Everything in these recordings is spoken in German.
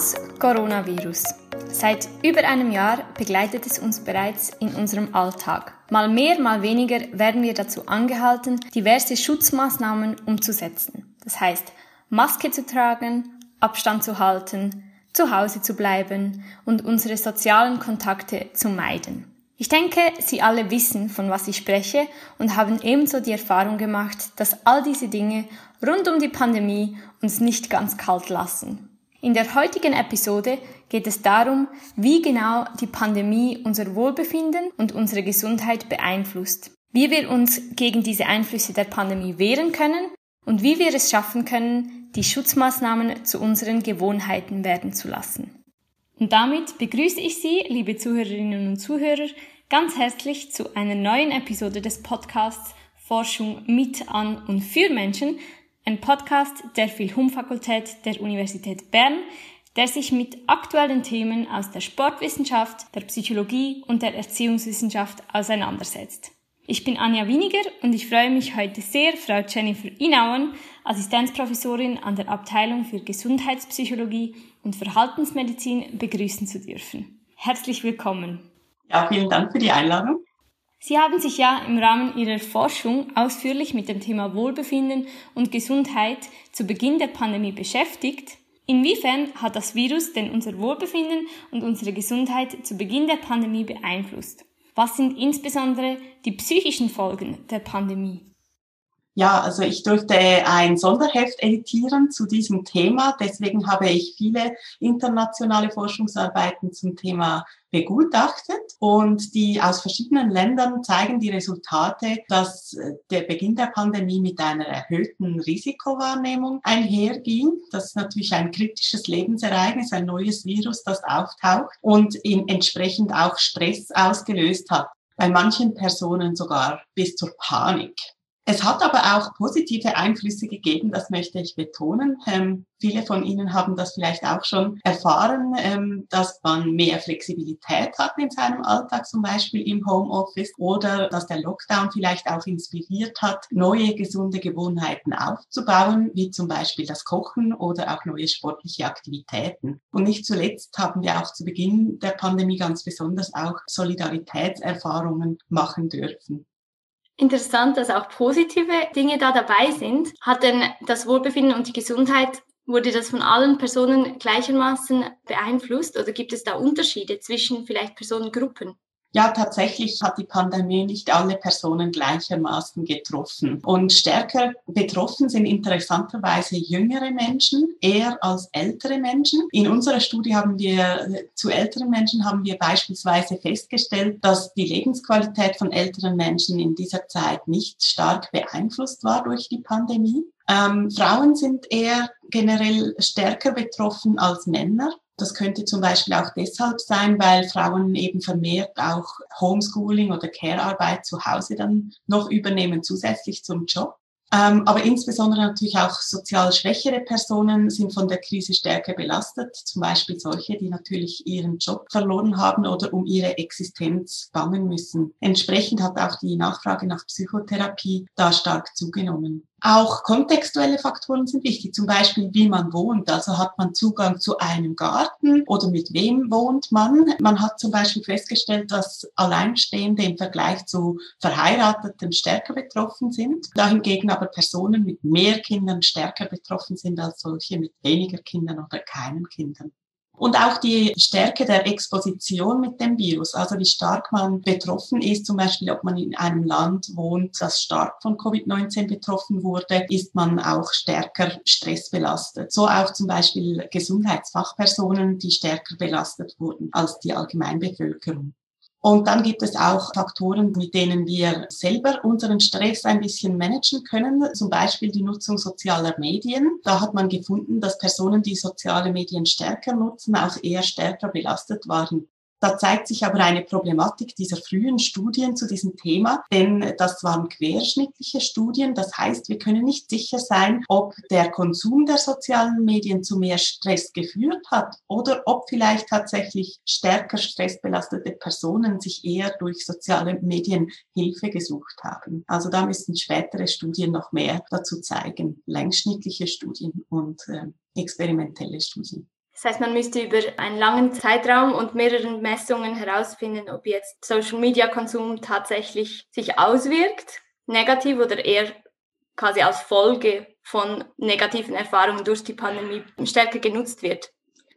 Das Coronavirus. Seit über einem Jahr begleitet es uns bereits in unserem Alltag. Mal mehr, mal weniger werden wir dazu angehalten, diverse Schutzmaßnahmen umzusetzen. Das heißt, Maske zu tragen, Abstand zu halten, zu Hause zu bleiben und unsere sozialen Kontakte zu meiden. Ich denke, Sie alle wissen, von was ich spreche und haben ebenso die Erfahrung gemacht, dass all diese Dinge rund um die Pandemie uns nicht ganz kalt lassen. In der heutigen Episode geht es darum, wie genau die Pandemie unser Wohlbefinden und unsere Gesundheit beeinflusst, wie wir uns gegen diese Einflüsse der Pandemie wehren können und wie wir es schaffen können, die Schutzmaßnahmen zu unseren Gewohnheiten werden zu lassen. Und damit begrüße ich Sie, liebe Zuhörerinnen und Zuhörer, ganz herzlich zu einer neuen Episode des Podcasts Forschung mit, an und für Menschen, ein Podcast der Philhum-Fakultät der Universität Bern, der sich mit aktuellen Themen aus der Sportwissenschaft, der Psychologie und der Erziehungswissenschaft auseinandersetzt. Ich bin Anja Winiger und ich freue mich heute sehr, Frau Jennifer Inauen, Assistenzprofessorin an der Abteilung für Gesundheitspsychologie und Verhaltensmedizin, begrüßen zu dürfen. Herzlich willkommen. Ja, vielen Dank für die Einladung. Sie haben sich ja im Rahmen Ihrer Forschung ausführlich mit dem Thema Wohlbefinden und Gesundheit zu Beginn der Pandemie beschäftigt. Inwiefern hat das Virus denn unser Wohlbefinden und unsere Gesundheit zu Beginn der Pandemie beeinflusst? Was sind insbesondere die psychischen Folgen der Pandemie? Ja, also ich durfte ein Sonderheft editieren zu diesem Thema. Deswegen habe ich viele internationale Forschungsarbeiten zum Thema begutachtet und die aus verschiedenen Ländern zeigen die Resultate, dass der Beginn der Pandemie mit einer erhöhten Risikowahrnehmung einherging. Das ist natürlich ein kritisches Lebensereignis, ein neues Virus, das auftaucht und ihn entsprechend auch Stress ausgelöst hat. Bei manchen Personen sogar bis zur Panik. Es hat aber auch positive Einflüsse gegeben, das möchte ich betonen. Ähm, viele von Ihnen haben das vielleicht auch schon erfahren, ähm, dass man mehr Flexibilität hat in seinem Alltag, zum Beispiel im Homeoffice, oder dass der Lockdown vielleicht auch inspiriert hat, neue gesunde Gewohnheiten aufzubauen, wie zum Beispiel das Kochen oder auch neue sportliche Aktivitäten. Und nicht zuletzt haben wir auch zu Beginn der Pandemie ganz besonders auch Solidaritätserfahrungen machen dürfen. Interessant, dass auch positive Dinge da dabei sind. Hat denn das Wohlbefinden und die Gesundheit, wurde das von allen Personen gleichermaßen beeinflusst oder gibt es da Unterschiede zwischen vielleicht Personengruppen? Ja, tatsächlich hat die Pandemie nicht alle Personen gleichermaßen getroffen. Und stärker betroffen sind interessanterweise jüngere Menschen eher als ältere Menschen. In unserer Studie haben wir zu älteren Menschen haben wir beispielsweise festgestellt, dass die Lebensqualität von älteren Menschen in dieser Zeit nicht stark beeinflusst war durch die Pandemie. Ähm, Frauen sind eher generell stärker betroffen als Männer. Das könnte zum Beispiel auch deshalb sein, weil Frauen eben vermehrt auch Homeschooling oder Care-Arbeit zu Hause dann noch übernehmen, zusätzlich zum Job. Ähm, aber insbesondere natürlich auch sozial schwächere Personen sind von der Krise stärker belastet, zum Beispiel solche, die natürlich ihren Job verloren haben oder um ihre Existenz bangen müssen. Entsprechend hat auch die Nachfrage nach Psychotherapie da stark zugenommen. Auch kontextuelle Faktoren sind wichtig, zum Beispiel wie man wohnt. Also hat man Zugang zu einem Garten oder mit wem wohnt man. Man hat zum Beispiel festgestellt, dass Alleinstehende im Vergleich zu Verheirateten stärker betroffen sind. Dahingegen aber Personen mit mehr Kindern stärker betroffen sind als solche mit weniger Kindern oder keinen Kindern. Und auch die Stärke der Exposition mit dem Virus, also wie stark man betroffen ist, zum Beispiel ob man in einem Land wohnt, das stark von Covid-19 betroffen wurde, ist man auch stärker stressbelastet. So auch zum Beispiel Gesundheitsfachpersonen, die stärker belastet wurden als die Allgemeinbevölkerung. Und dann gibt es auch Faktoren, mit denen wir selber unseren Stress ein bisschen managen können, zum Beispiel die Nutzung sozialer Medien. Da hat man gefunden, dass Personen, die soziale Medien stärker nutzen, auch eher stärker belastet waren da zeigt sich aber eine Problematik dieser frühen Studien zu diesem Thema, denn das waren querschnittliche Studien. Das heißt, wir können nicht sicher sein, ob der Konsum der sozialen Medien zu mehr Stress geführt hat oder ob vielleicht tatsächlich stärker stressbelastete Personen sich eher durch soziale Medien Hilfe gesucht haben. Also da müssen spätere Studien noch mehr dazu zeigen, längsschnittliche Studien und äh, experimentelle Studien. Das heißt, man müsste über einen langen Zeitraum und mehreren Messungen herausfinden, ob jetzt Social-Media-Konsum tatsächlich sich auswirkt, negativ oder eher quasi als Folge von negativen Erfahrungen durch die Pandemie stärker genutzt wird.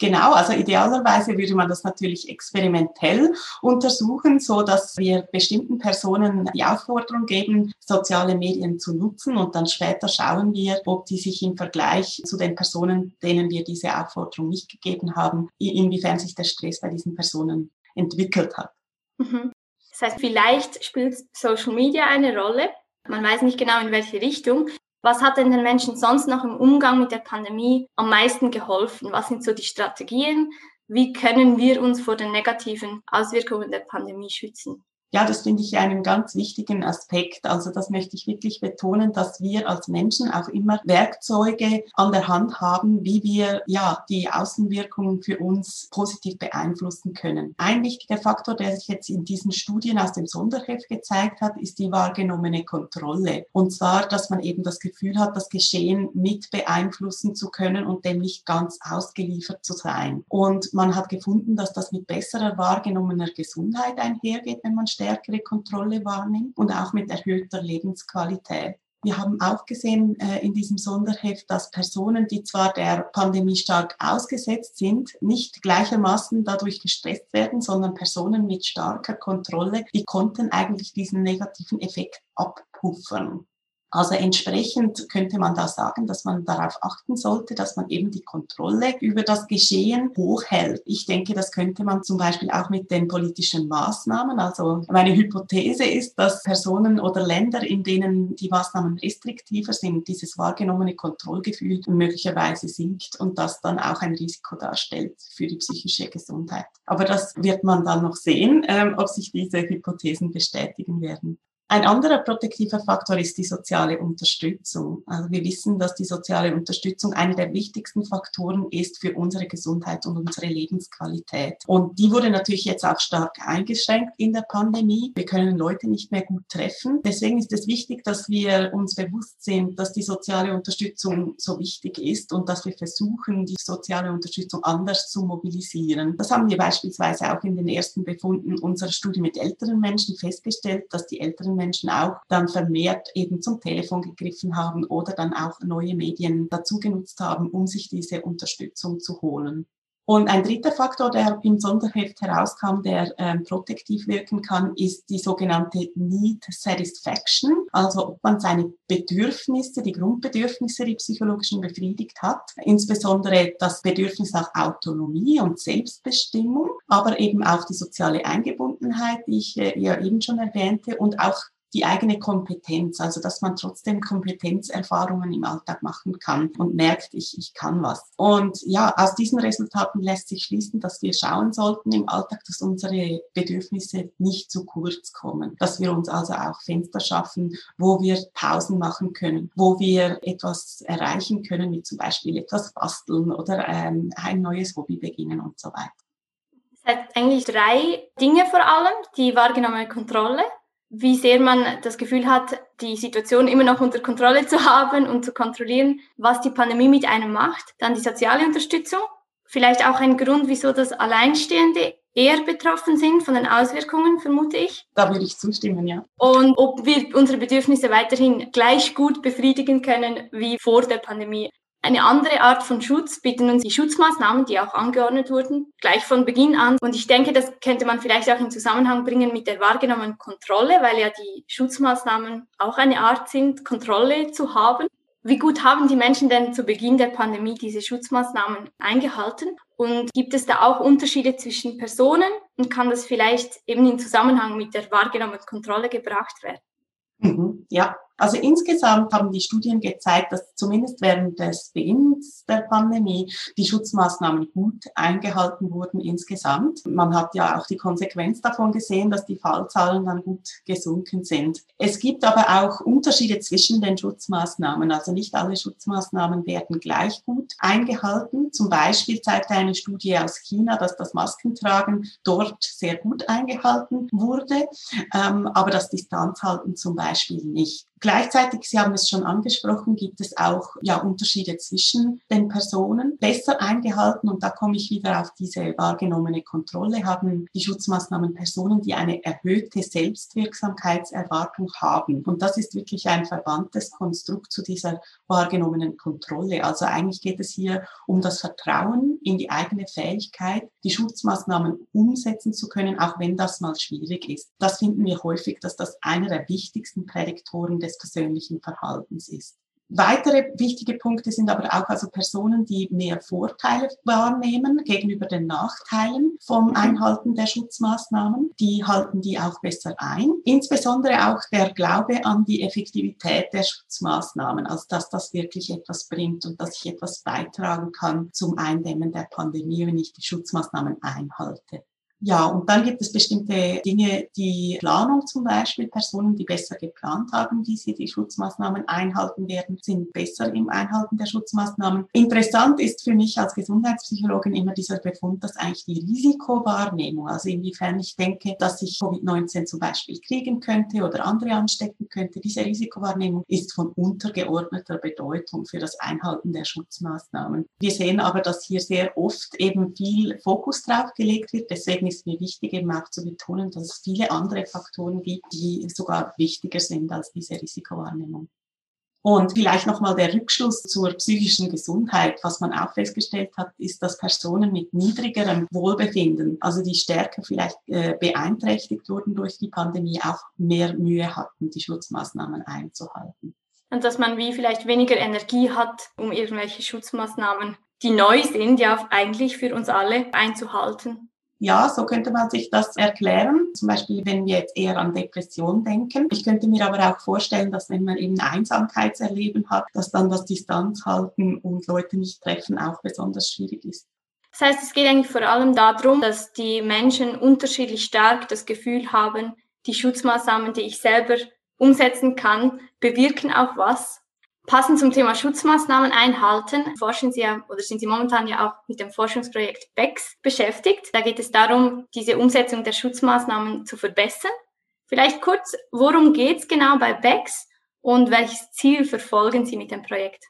Genau, also idealerweise würde man das natürlich experimentell untersuchen, so dass wir bestimmten Personen die Aufforderung geben, soziale Medien zu nutzen und dann später schauen wir, ob die sich im Vergleich zu den Personen, denen wir diese Aufforderung nicht gegeben haben, inwiefern sich der Stress bei diesen Personen entwickelt hat. Mhm. Das heißt, vielleicht spielt Social Media eine Rolle. Man weiß nicht genau in welche Richtung, was hat denn den Menschen sonst noch im Umgang mit der Pandemie am meisten geholfen? Was sind so die Strategien? Wie können wir uns vor den negativen Auswirkungen der Pandemie schützen? Ja, das finde ich einen ganz wichtigen Aspekt. Also das möchte ich wirklich betonen, dass wir als Menschen auch immer Werkzeuge an der Hand haben, wie wir ja die Außenwirkungen für uns positiv beeinflussen können. Ein wichtiger Faktor, der sich jetzt in diesen Studien aus dem Sonderheft gezeigt hat, ist die wahrgenommene Kontrolle. Und zwar, dass man eben das Gefühl hat, das Geschehen mit beeinflussen zu können und dem nicht ganz ausgeliefert zu sein. Und man hat gefunden, dass das mit besserer wahrgenommener Gesundheit einhergeht, wenn man stärkere Kontrolle wahrnimmt und auch mit erhöhter Lebensqualität. Wir haben auch gesehen äh, in diesem Sonderheft, dass Personen, die zwar der Pandemie stark ausgesetzt sind, nicht gleichermaßen dadurch gestresst werden, sondern Personen mit starker Kontrolle, die konnten eigentlich diesen negativen Effekt abpuffern. Also entsprechend könnte man da sagen, dass man darauf achten sollte, dass man eben die Kontrolle über das Geschehen hochhält. Ich denke, das könnte man zum Beispiel auch mit den politischen Maßnahmen. Also meine Hypothese ist, dass Personen oder Länder, in denen die Maßnahmen restriktiver sind, dieses wahrgenommene Kontrollgefühl möglicherweise sinkt und das dann auch ein Risiko darstellt für die psychische Gesundheit. Aber das wird man dann noch sehen, ähm, ob sich diese Hypothesen bestätigen werden. Ein anderer protektiver Faktor ist die soziale Unterstützung. Also wir wissen, dass die soziale Unterstützung einer der wichtigsten Faktoren ist für unsere Gesundheit und unsere Lebensqualität. Und die wurde natürlich jetzt auch stark eingeschränkt in der Pandemie. Wir können Leute nicht mehr gut treffen. Deswegen ist es wichtig, dass wir uns bewusst sind, dass die soziale Unterstützung so wichtig ist und dass wir versuchen, die soziale Unterstützung anders zu mobilisieren. Das haben wir beispielsweise auch in den ersten Befunden unserer Studie mit älteren Menschen festgestellt, dass die älteren Menschen auch dann vermehrt eben zum Telefon gegriffen haben oder dann auch neue Medien dazu genutzt haben, um sich diese Unterstützung zu holen. Und ein dritter Faktor, der im Sonderheft herauskam, der ähm, protektiv wirken kann, ist die sogenannte Need Satisfaction, also ob man seine Bedürfnisse, die Grundbedürfnisse, die psychologischen befriedigt hat, insbesondere das Bedürfnis nach Autonomie und Selbstbestimmung, aber eben auch die soziale Eingebundenheit, die ich äh, ja eben schon erwähnte, und auch die eigene Kompetenz, also dass man trotzdem Kompetenzerfahrungen im Alltag machen kann und merkt, ich, ich kann was. Und ja, aus diesen Resultaten lässt sich schließen, dass wir schauen sollten im Alltag, dass unsere Bedürfnisse nicht zu kurz kommen, dass wir uns also auch Fenster schaffen, wo wir Pausen machen können, wo wir etwas erreichen können, wie zum Beispiel etwas basteln oder ähm, ein neues Hobby beginnen und so weiter. Es hat eigentlich drei Dinge vor allem, die wahrgenommene Kontrolle, wie sehr man das Gefühl hat, die Situation immer noch unter Kontrolle zu haben und zu kontrollieren, was die Pandemie mit einem macht. Dann die soziale Unterstützung. Vielleicht auch ein Grund, wieso das Alleinstehende eher betroffen sind von den Auswirkungen, vermute ich. Da würde ich zustimmen, ja. Und ob wir unsere Bedürfnisse weiterhin gleich gut befriedigen können wie vor der Pandemie. Eine andere Art von Schutz bieten uns die Schutzmaßnahmen, die auch angeordnet wurden, gleich von Beginn an. Und ich denke, das könnte man vielleicht auch in Zusammenhang bringen mit der wahrgenommenen Kontrolle, weil ja die Schutzmaßnahmen auch eine Art sind, Kontrolle zu haben. Wie gut haben die Menschen denn zu Beginn der Pandemie diese Schutzmaßnahmen eingehalten? Und gibt es da auch Unterschiede zwischen Personen? Und kann das vielleicht eben in Zusammenhang mit der wahrgenommenen Kontrolle gebracht werden? Mhm, ja, also insgesamt haben die Studien gezeigt, dass zumindest während des Beginns der Pandemie die Schutzmaßnahmen gut eingehalten wurden insgesamt. Man hat ja auch die Konsequenz davon gesehen, dass die Fallzahlen dann gut gesunken sind. Es gibt aber auch Unterschiede zwischen den Schutzmaßnahmen. Also nicht alle Schutzmaßnahmen werden gleich gut eingehalten. Zum Beispiel zeigte eine Studie aus China, dass das Maskentragen dort sehr gut eingehalten wurde, ähm, aber das Distanzhalten zum Beispiel nicht. Gleichzeitig, Sie haben es schon angesprochen, gibt es auch ja, Unterschiede zwischen den Personen. Besser eingehalten, und da komme ich wieder auf diese wahrgenommene Kontrolle, haben die Schutzmaßnahmen Personen, die eine erhöhte Selbstwirksamkeitserwartung haben. Und das ist wirklich ein verwandtes Konstrukt zu dieser wahrgenommenen Kontrolle. Also eigentlich geht es hier um das Vertrauen in die eigene Fähigkeit, die Schutzmaßnahmen umsetzen zu können, auch wenn das mal schwierig ist. Das finden wir häufig, dass das einer der wichtigsten Prädiktoren des persönlichen Verhaltens ist. Weitere wichtige Punkte sind aber auch also Personen, die mehr Vorteile wahrnehmen gegenüber den Nachteilen vom Einhalten der Schutzmaßnahmen. Die halten die auch besser ein. Insbesondere auch der Glaube an die Effektivität der Schutzmaßnahmen, also dass das wirklich etwas bringt und dass ich etwas beitragen kann zum Eindämmen der Pandemie, wenn ich die Schutzmaßnahmen einhalte. Ja, und dann gibt es bestimmte Dinge, die Planung zum Beispiel, Personen, die besser geplant haben, wie sie die Schutzmaßnahmen einhalten werden, sind besser im Einhalten der Schutzmaßnahmen. Interessant ist für mich als Gesundheitspsychologin immer dieser Befund, dass eigentlich die Risikowahrnehmung, also inwiefern ich denke, dass ich Covid-19 zum Beispiel kriegen könnte oder andere anstecken könnte, diese Risikowahrnehmung ist von untergeordneter Bedeutung für das Einhalten der Schutzmaßnahmen. Wir sehen aber, dass hier sehr oft eben viel Fokus drauf gelegt wird. Deswegen ist mir wichtig, eben auch zu betonen, dass es viele andere Faktoren gibt, die sogar wichtiger sind als diese Risikowahrnehmung. Und vielleicht nochmal der Rückschluss zur psychischen Gesundheit. Was man auch festgestellt hat, ist, dass Personen mit niedrigerem Wohlbefinden, also die stärker vielleicht äh, beeinträchtigt wurden durch die Pandemie, auch mehr Mühe hatten, die Schutzmaßnahmen einzuhalten. Und dass man wie vielleicht weniger Energie hat, um irgendwelche Schutzmaßnahmen, die neu sind, ja eigentlich für uns alle einzuhalten. Ja, so könnte man sich das erklären. Zum Beispiel, wenn wir jetzt eher an Depression denken. Ich könnte mir aber auch vorstellen, dass wenn man eben Einsamkeitserleben hat, dass dann das Distanz halten und Leute nicht treffen auch besonders schwierig ist. Das heißt, es geht eigentlich vor allem darum, dass die Menschen unterschiedlich stark das Gefühl haben, die Schutzmaßnahmen, die ich selber umsetzen kann, bewirken auch was Passend zum Thema Schutzmaßnahmen einhalten, forschen Sie ja oder sind Sie momentan ja auch mit dem Forschungsprojekt BEX beschäftigt. Da geht es darum, diese Umsetzung der Schutzmaßnahmen zu verbessern. Vielleicht kurz, worum geht es genau bei BEX und welches Ziel verfolgen Sie mit dem Projekt?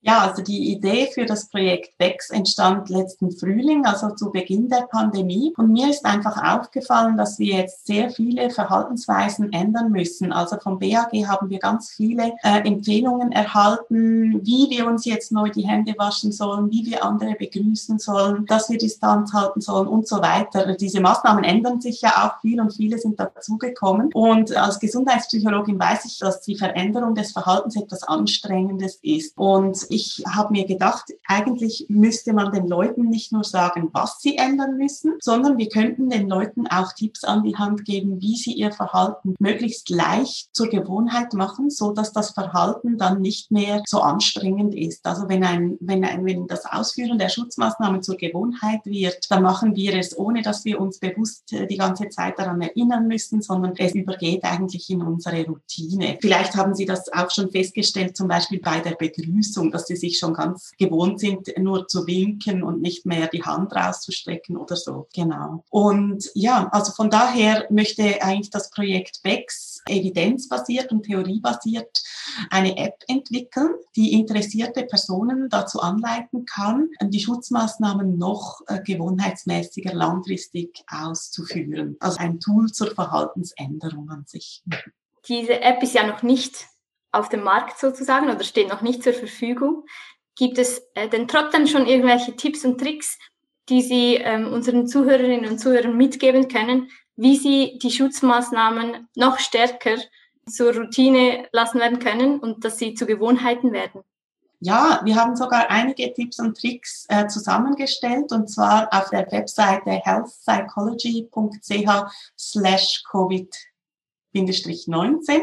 Ja, also die Idee für das Projekt BEX entstand letzten Frühling, also zu Beginn der Pandemie. Und mir ist einfach aufgefallen, dass wir jetzt sehr viele Verhaltensweisen ändern müssen. Also vom BAG haben wir ganz viele äh, Empfehlungen erhalten, wie wir uns jetzt neu die Hände waschen sollen, wie wir andere begrüßen sollen, dass wir Distanz halten sollen und so weiter. Diese Maßnahmen ändern sich ja auch viel und viele sind dazugekommen. Und als Gesundheitspsychologin weiß ich, dass die Veränderung des Verhaltens etwas Anstrengendes ist. Und ich habe mir gedacht, eigentlich müsste man den Leuten nicht nur sagen, was sie ändern müssen, sondern wir könnten den Leuten auch Tipps an die Hand geben, wie sie ihr Verhalten möglichst leicht zur Gewohnheit machen, so dass das Verhalten dann nicht mehr so anstrengend ist. Also wenn ein, wenn ein, wenn das Ausführen der Schutzmaßnahmen zur Gewohnheit wird, dann machen wir es, ohne dass wir uns bewusst äh, die ganze Zeit daran erinnern müssen, sondern es übergeht eigentlich in unsere Routine. Vielleicht haben Sie das auch schon festgestellt, zum Beispiel bei der Begrüßung dass sie sich schon ganz gewohnt sind, nur zu winken und nicht mehr die Hand rauszustrecken oder so. Genau. Und ja, also von daher möchte eigentlich das Projekt BEX evidenzbasiert und theoriebasiert eine App entwickeln, die interessierte Personen dazu anleiten kann, die Schutzmaßnahmen noch äh, gewohnheitsmäßiger langfristig auszuführen. Also ein Tool zur Verhaltensänderung an sich. Diese App ist ja noch nicht auf dem Markt sozusagen oder steht noch nicht zur Verfügung. Gibt es äh, denn trotzdem schon irgendwelche Tipps und Tricks, die Sie ähm, unseren Zuhörerinnen und Zuhörern mitgeben können, wie sie die Schutzmaßnahmen noch stärker zur Routine lassen werden können und dass sie zu Gewohnheiten werden? Ja, wir haben sogar einige Tipps und Tricks äh, zusammengestellt und zwar auf der Webseite healthpsychology.ch slash covid 19.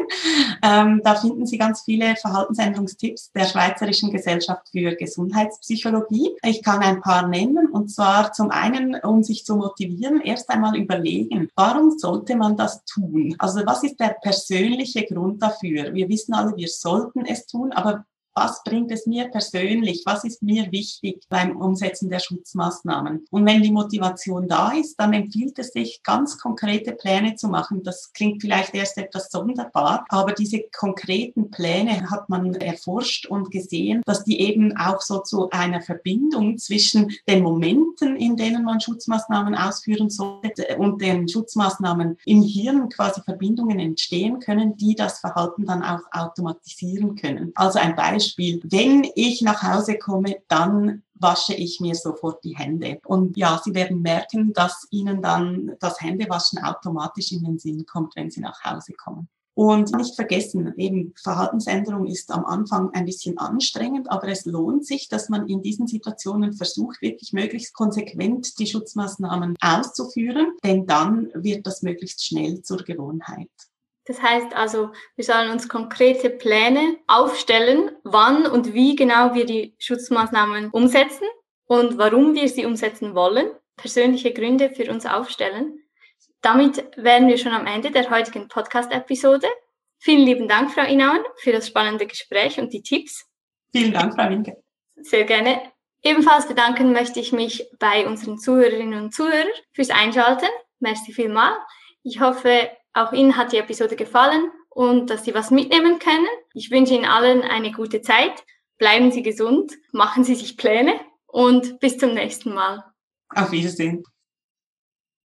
Ähm, da finden Sie ganz viele Verhaltensänderungstipps der Schweizerischen Gesellschaft für Gesundheitspsychologie. Ich kann ein paar nennen und zwar zum einen, um sich zu motivieren, erst einmal überlegen, warum sollte man das tun? Also was ist der persönliche Grund dafür? Wir wissen alle, wir sollten es tun, aber was bringt es mir persönlich, was ist mir wichtig beim Umsetzen der Schutzmaßnahmen. Und wenn die Motivation da ist, dann empfiehlt es sich, ganz konkrete Pläne zu machen. Das klingt vielleicht erst etwas sonderbar, aber diese konkreten Pläne hat man erforscht und gesehen, dass die eben auch so zu einer Verbindung zwischen den Momenten, in denen man Schutzmaßnahmen ausführen sollte und den Schutzmaßnahmen im Hirn quasi Verbindungen entstehen können, die das Verhalten dann auch automatisieren können. Also ein Beispiel, wenn ich nach Hause komme, dann wasche ich mir sofort die Hände. Und ja, Sie werden merken, dass Ihnen dann das Händewaschen automatisch in den Sinn kommt, wenn Sie nach Hause kommen. Und nicht vergessen, eben Verhaltensänderung ist am Anfang ein bisschen anstrengend, aber es lohnt sich, dass man in diesen Situationen versucht, wirklich möglichst konsequent die Schutzmaßnahmen auszuführen, denn dann wird das möglichst schnell zur Gewohnheit. Das heißt also, wir sollen uns konkrete Pläne aufstellen, wann und wie genau wir die Schutzmaßnahmen umsetzen und warum wir sie umsetzen wollen, persönliche Gründe für uns aufstellen. Damit wären wir schon am Ende der heutigen Podcast-Episode. Vielen lieben Dank, Frau Inauer, für das spannende Gespräch und die Tipps. Vielen Dank, Frau Winke. Sehr gerne. Ebenfalls bedanken möchte ich mich bei unseren Zuhörerinnen und Zuhörern fürs Einschalten. Merci vielmal. Ich hoffe, auch Ihnen hat die Episode gefallen und dass Sie was mitnehmen können. Ich wünsche Ihnen allen eine gute Zeit. Bleiben Sie gesund, machen Sie sich Pläne und bis zum nächsten Mal. Auf Wiedersehen.